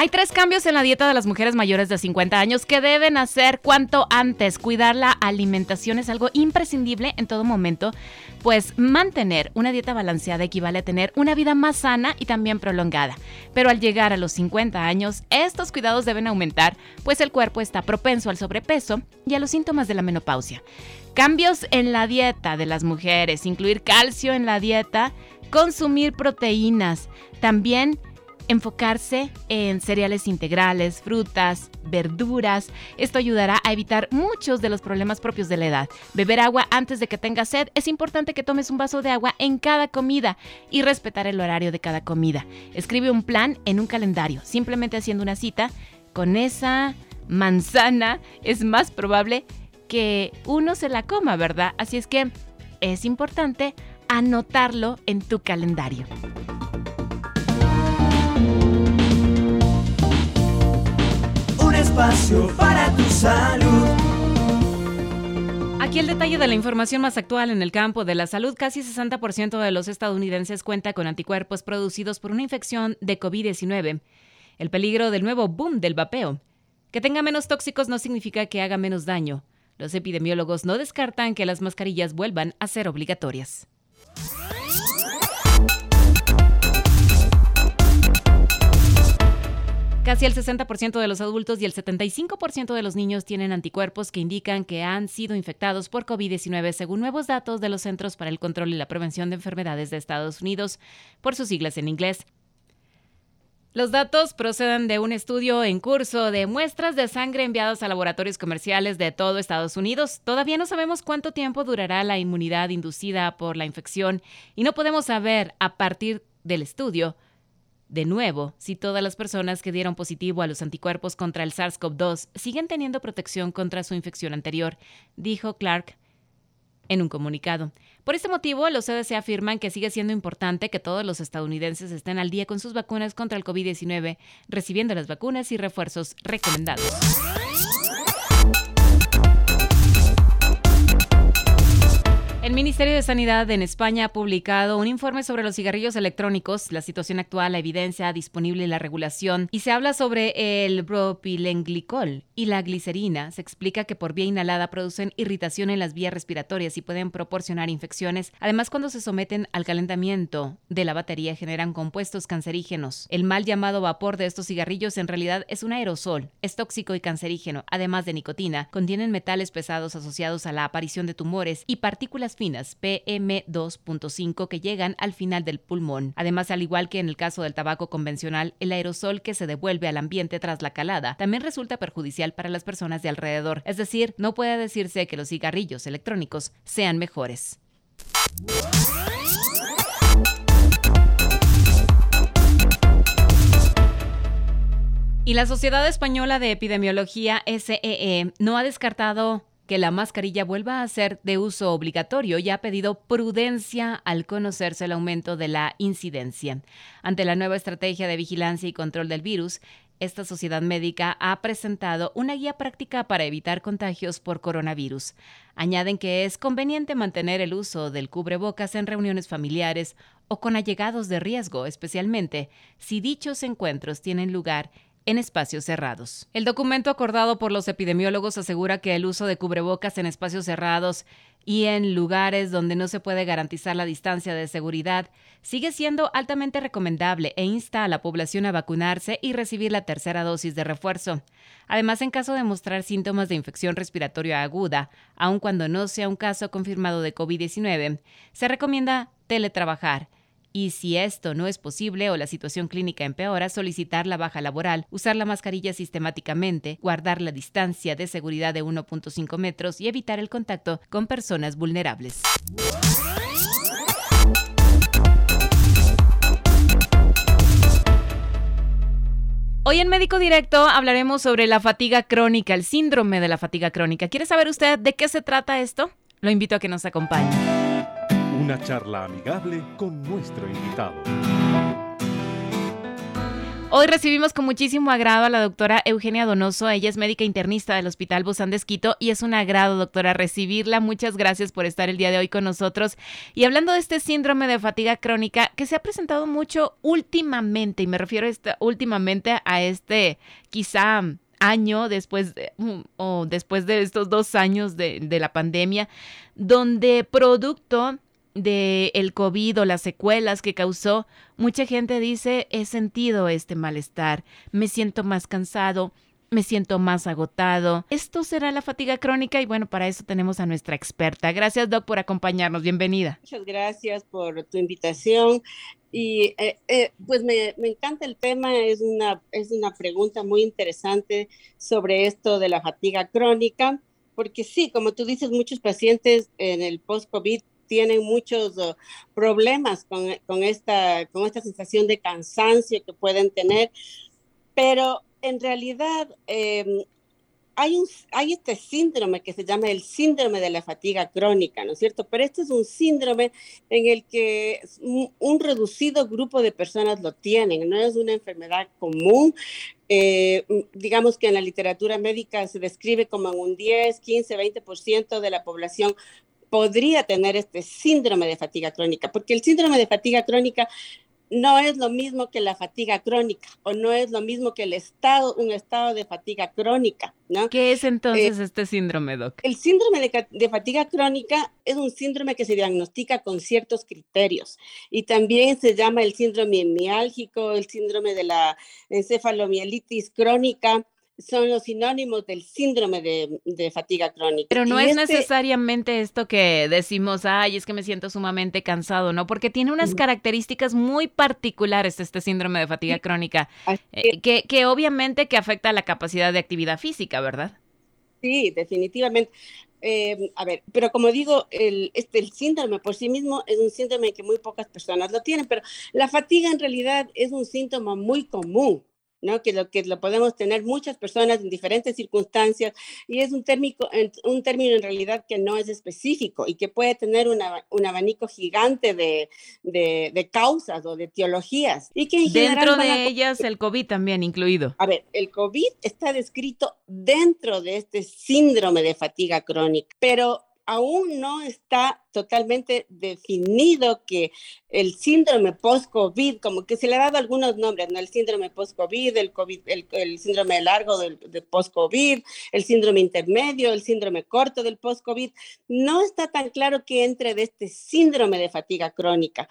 Hay tres cambios en la dieta de las mujeres mayores de 50 años que deben hacer cuanto antes. Cuidar la alimentación es algo imprescindible en todo momento, pues mantener una dieta balanceada equivale a tener una vida más sana y también prolongada. Pero al llegar a los 50 años, estos cuidados deben aumentar, pues el cuerpo está propenso al sobrepeso y a los síntomas de la menopausia. Cambios en la dieta de las mujeres, incluir calcio en la dieta, consumir proteínas, también enfocarse en cereales integrales, frutas, verduras. Esto ayudará a evitar muchos de los problemas propios de la edad. Beber agua antes de que tengas sed. Es importante que tomes un vaso de agua en cada comida y respetar el horario de cada comida. Escribe un plan en un calendario, simplemente haciendo una cita. Con esa manzana es más probable que uno se la coma, ¿verdad? Así es que es importante anotarlo en tu calendario. Espacio para tu salud. Aquí el detalle de la información más actual en el campo de la salud. Casi 60% de los estadounidenses cuenta con anticuerpos producidos por una infección de COVID-19. El peligro del nuevo boom del vapeo. Que tenga menos tóxicos no significa que haga menos daño. Los epidemiólogos no descartan que las mascarillas vuelvan a ser obligatorias. Casi el 60% de los adultos y el 75% de los niños tienen anticuerpos que indican que han sido infectados por COVID-19 según nuevos datos de los Centros para el Control y la Prevención de Enfermedades de Estados Unidos, por sus siglas en inglés. Los datos proceden de un estudio en curso de muestras de sangre enviadas a laboratorios comerciales de todo Estados Unidos. Todavía no sabemos cuánto tiempo durará la inmunidad inducida por la infección y no podemos saber a partir del estudio de nuevo, si todas las personas que dieron positivo a los anticuerpos contra el SARS-CoV-2 siguen teniendo protección contra su infección anterior, dijo Clark en un comunicado. Por este motivo, los CDC afirman que sigue siendo importante que todos los estadounidenses estén al día con sus vacunas contra el COVID-19, recibiendo las vacunas y refuerzos recomendados. El Ministerio de Sanidad en España ha publicado un informe sobre los cigarrillos electrónicos, la situación actual, la evidencia disponible y la regulación, y se habla sobre el propilenglicol y la glicerina. Se explica que por vía inhalada producen irritación en las vías respiratorias y pueden proporcionar infecciones. Además, cuando se someten al calentamiento de la batería generan compuestos cancerígenos. El mal llamado vapor de estos cigarrillos en realidad es un aerosol, es tóxico y cancerígeno, además de nicotina. Contienen metales pesados asociados a la aparición de tumores y partículas finas PM2.5 que llegan al final del pulmón. Además, al igual que en el caso del tabaco convencional, el aerosol que se devuelve al ambiente tras la calada también resulta perjudicial para las personas de alrededor. Es decir, no puede decirse que los cigarrillos electrónicos sean mejores. Y la Sociedad Española de Epidemiología, SEE, e, no ha descartado que la mascarilla vuelva a ser de uso obligatorio y ha pedido prudencia al conocerse el aumento de la incidencia. Ante la nueva estrategia de vigilancia y control del virus, esta sociedad médica ha presentado una guía práctica para evitar contagios por coronavirus. Añaden que es conveniente mantener el uso del cubrebocas en reuniones familiares o con allegados de riesgo, especialmente si dichos encuentros tienen lugar espacios cerrados. El documento acordado por los epidemiólogos asegura que el uso de cubrebocas en espacios cerrados y en lugares donde no se puede garantizar la distancia de seguridad sigue siendo altamente recomendable e insta a la población a vacunarse y recibir la tercera dosis de refuerzo. Además, en caso de mostrar síntomas de infección respiratoria aguda, aun cuando no sea un caso confirmado de COVID-19, se recomienda teletrabajar y si esto no es posible o la situación clínica empeora, solicitar la baja laboral, usar la mascarilla sistemáticamente, guardar la distancia de seguridad de 1.5 metros y evitar el contacto con personas vulnerables. Hoy en Médico Directo hablaremos sobre la fatiga crónica, el síndrome de la fatiga crónica. ¿Quiere saber usted de qué se trata esto? Lo invito a que nos acompañe. Una charla amigable con nuestro invitado. Hoy recibimos con muchísimo agrado a la doctora Eugenia Donoso. Ella es médica internista del Hospital Busan de Esquito y es un agrado, doctora, recibirla. Muchas gracias por estar el día de hoy con nosotros. Y hablando de este síndrome de fatiga crónica que se ha presentado mucho últimamente, y me refiero este, últimamente a este quizá año después de, mm, o después de estos dos años de la pandemia, donde producto de el COVID o las secuelas que causó, mucha gente dice, he sentido este malestar, me siento más cansado, me siento más agotado. Esto será la fatiga crónica y bueno, para eso tenemos a nuestra experta. Gracias, Doc, por acompañarnos. Bienvenida. Muchas gracias por tu invitación. Y eh, eh, pues me, me, encanta el tema, es una, es una pregunta muy interesante sobre esto de la fatiga crónica, porque sí, como tú dices, muchos pacientes en el post-COVID tienen muchos uh, problemas con, con, esta, con esta sensación de cansancio que pueden tener, pero en realidad eh, hay, un, hay este síndrome que se llama el síndrome de la fatiga crónica, ¿no es cierto? Pero este es un síndrome en el que un, un reducido grupo de personas lo tienen, no es una enfermedad común. Eh, digamos que en la literatura médica se describe como en un 10, 15, 20% de la población podría tener este síndrome de fatiga crónica, porque el síndrome de fatiga crónica no es lo mismo que la fatiga crónica o no es lo mismo que el estado, un estado de fatiga crónica, ¿no? ¿Qué es entonces eh, este síndrome, Doc? El síndrome de, de, fatiga crónica es un síndrome que se diagnostica con ciertos criterios y también se llama el síndrome miálgico, el síndrome de la encefalomielitis crónica son los sinónimos del síndrome de, fatiga crónica. Pero no es este necesariamente esto que decimos, ay, es que me siento sumamente cansado, ¿no? Porque tiene unas características muy particulares este síndrome de fatiga crónica, eh, que, que obviamente que afecta a la capacidad de actividad física, ¿verdad? Sí, definitivamente. Eh, a ver, pero como digo, el, este, el síndrome por sí mismo es un síndrome que muy pocas personas lo tienen, pero la fatiga en realidad es un síntoma muy común. ¿No? Que lo que lo podemos tener muchas personas en diferentes circunstancias y es un, térmico, un término en realidad que no es específico y que puede tener una, un abanico gigante de, de, de, causas o de teologías. Y que dentro de ellas el COVID también incluido. A ver, el COVID está descrito dentro de este síndrome de fatiga crónica, pero aún no está totalmente definido que el síndrome post-COVID, como que se le ha dado algunos nombres, ¿no? El síndrome post-COVID, el, COVID, el, síndrome largo del, de post-COVID, el síndrome intermedio, el síndrome corto del post-COVID, no está tan claro que entre de este síndrome de fatiga crónica.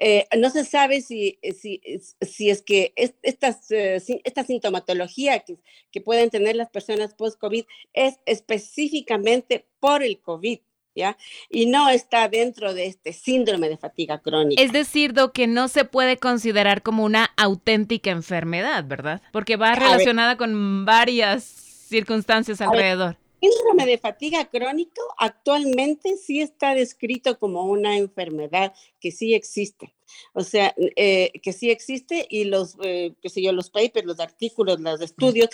Eh, no se sabe si, si, si es que esta, eh, esta sintomatología que, que pueden tener las personas post-COVID es específicamente por el COVID. ¿Ya? Y no está dentro de este síndrome de fatiga crónica. Es decir, do que no se puede considerar como una auténtica enfermedad, ¿verdad? Porque va relacionada con varias circunstancias alrededor. Síndrome de fatiga crónico actualmente sí está descrito como una enfermedad que sí existe. O sea, eh, que sí existe y los, eh, qué sé yo, los papers, los artículos, los estudios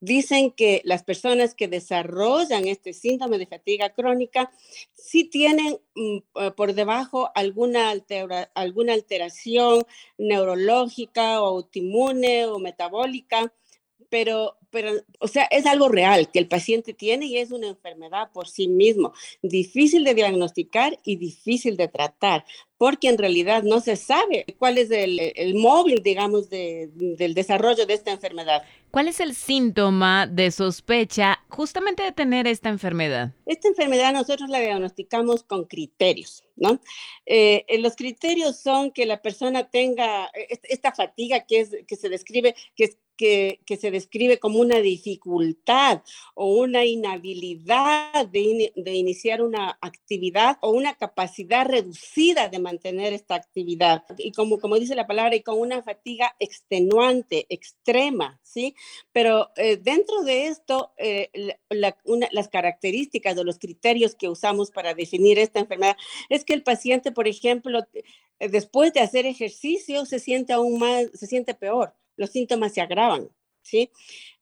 dicen que las personas que desarrollan este síndrome de fatiga crónica sí tienen mm, eh, por debajo alguna, alguna alteración neurológica o autoinmune o metabólica, pero pero, o sea, es algo real que el paciente tiene y es una enfermedad por sí mismo, difícil de diagnosticar y difícil de tratar, porque en realidad no se sabe cuál es el, el móvil, digamos, de, del desarrollo de esta enfermedad. ¿Cuál es el síntoma de sospecha justamente de tener esta enfermedad? Esta enfermedad nosotros la diagnosticamos con criterios, ¿no? Eh, los criterios son que la persona tenga eh, esta fatiga que, es, que se describe, que es que, que, se describe como una dificultad o una inhabilidad de, de, iniciar una actividad o una capacidad reducida de mantener esta actividad. Y como, como dice la palabra, y con una fatiga extenuante, extrema, ¿sí? Pero eh, dentro de esto, eh, las características o los criterios que usamos para definir esta enfermedad es que el paciente, por ejemplo, después de hacer ejercicio se siente aún más, se siente peor los síntomas se agravan. ¿sí?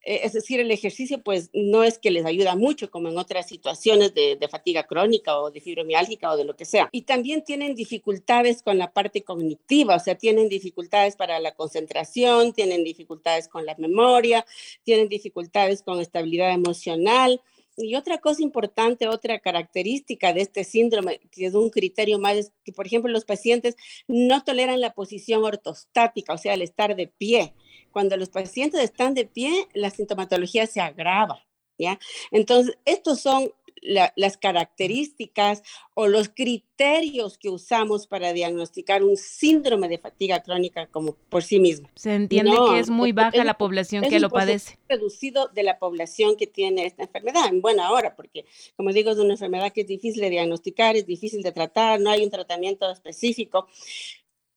Eh, es decir, el ejercicio pues no es que les ayuda mucho como en otras situaciones de, fatiga crónica o de fibromialgia o de lo que sea. Y también tienen dificultades con la parte cognitiva, o sea, tienen dificultades para la concentración, tienen dificultades con la memoria, tienen dificultades con estabilidad emocional. Y otra cosa importante, otra característica de este síndrome, que es un criterio más, es que, por ejemplo, los pacientes no toleran la posición ortostática, o sea, el estar de pie cuando los pacientes están de pie, la sintomatología se agrava, ¿ya? Entonces, estos son las características o los criterios que usamos para diagnosticar un síndrome de fatiga crónica como por sí mismo. Se entiende que es muy baja la población que lo padece. reducido de la población que tiene esta enfermedad en buena hora, porque como digo, es una enfermedad que es difícil de diagnosticar, es difícil de tratar, no hay un tratamiento específico.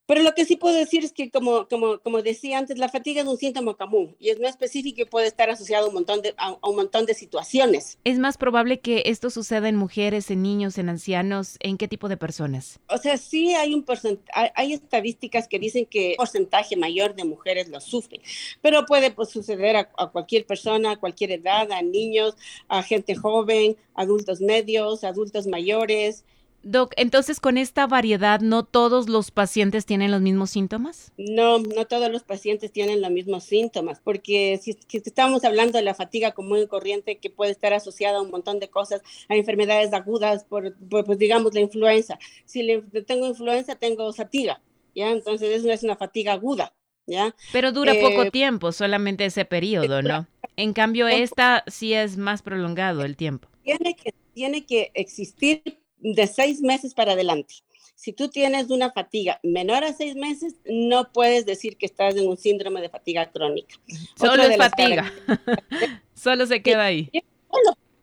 Pero lo que sí puedo decir es que, como, como, como decía antes, la fatiga es un síntoma común y es no específico y puede estar asociado a un, montón de, a, un montón de situaciones. ¿Es más probable que esto suceda en mujeres, en niños, en ancianos? ¿En qué tipo de personas? O sea, sí hay, un hay, hay estadísticas que dicen que un porcentaje mayor de mujeres lo sufren, pero puede pues, suceder a, a cualquier persona, a cualquier edad, a niños, a gente joven, adultos medios, adultos mayores. Doc, entonces con esta variedad, ¿no todos los pacientes tienen los mismos síntomas? No, no todos los pacientes tienen los mismos síntomas, porque si, estamos hablando de la fatiga común y corriente que puede estar asociada a un montón de cosas, a enfermedades agudas, por, pues digamos la influenza. Si le, tengo influenza, tengo fatiga, ¿ya? Entonces eso es una fatiga aguda, ¿ya? Pero dura poco eh, tiempo, solamente ese periodo, ¿no? En cambio, esta sí es más prolongado el tiempo. Tiene que, tiene que existir de seis meses para adelante. Si tú tienes una fatiga menor a seis meses, no puedes decir que estás en un síndrome de fatiga crónica. Solo es fatiga. Solo se queda ahí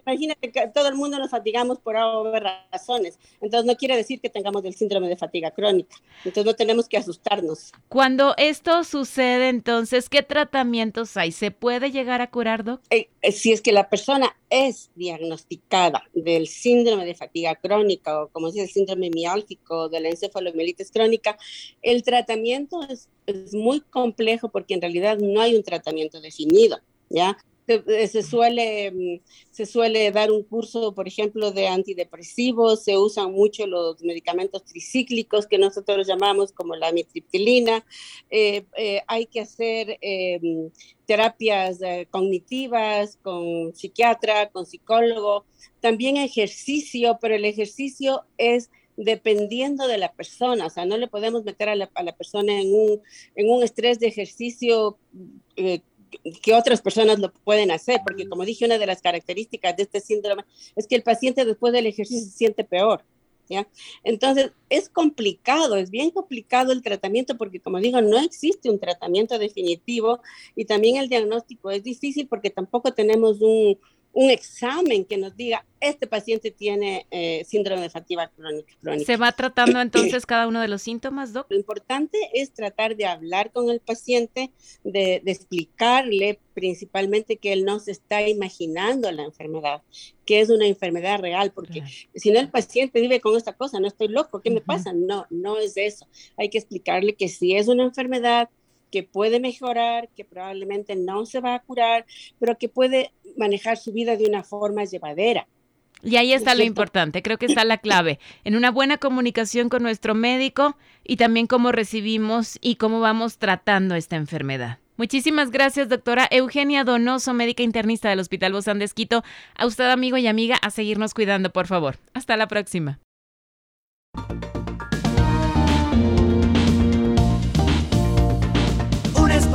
imagínate que todo el mundo nos fatigamos por razones. Entonces no quiere decir que tengamos el síndrome de fatiga crónica. Entonces no tenemos que asustarnos. Cuando esto sucede, entonces, ¿qué tratamientos hay? ¿Se puede llegar a curar, Doc? Eh, eh, si es que la persona es diagnosticada del síndrome de fatiga crónica o como se dice el síndrome miálgico de la encefalomielitis crónica, el tratamiento es, es muy complejo porque en realidad no hay un tratamiento definido. ¿ya? Eh, se, suele, mm, se suele dar un curso, por ejemplo, de antidepresivos, se usan mucho los medicamentos tricíclicos que nosotros llamamos como la mitriptilina, eh, eh, hay que hacer terapias cognitivas con psiquiatra, con psicólogo, también ejercicio, pero el ejercicio es dependiendo de la persona, o sea, no le podemos meter a la, a la persona en un, en un estrés de ejercicio que otras personas lo pueden hacer, porque como dije, una de las características de este síndrome es que el paciente después del ejercicio se siente peor. ¿Ya? Entonces, es complicado, es bien complicado el tratamiento porque, como digo, no existe un tratamiento definitivo y también el diagnóstico es difícil porque tampoco tenemos un, un examen que nos diga, este paciente tiene eh, síndrome de fatiga crónica, ¿Se va tratando entonces cada uno de los síntomas, Doc? Lo importante es tratar de hablar con el paciente, de, explicarle principalmente que él no se está imaginando la enfermedad, que es una enfermedad real, porque si no el paciente vive con esta cosa, no estoy loco, ¿qué me pasa? No, no es eso. Hay que explicarle que si es una enfermedad, que puede mejorar, que probablemente no se va a curar, pero que puede manejar su vida de una forma llevadera. Y ahí está lo importante, creo que está la clave, en una buena comunicación con nuestro médico y también cómo recibimos y cómo vamos tratando esta enfermedad. Muchísimas gracias, doctora Eugenia Donoso, médica internista del Hospital Bozán de Esquito. A usted, amigo y amiga, a seguirnos cuidando, por favor. Hasta la próxima.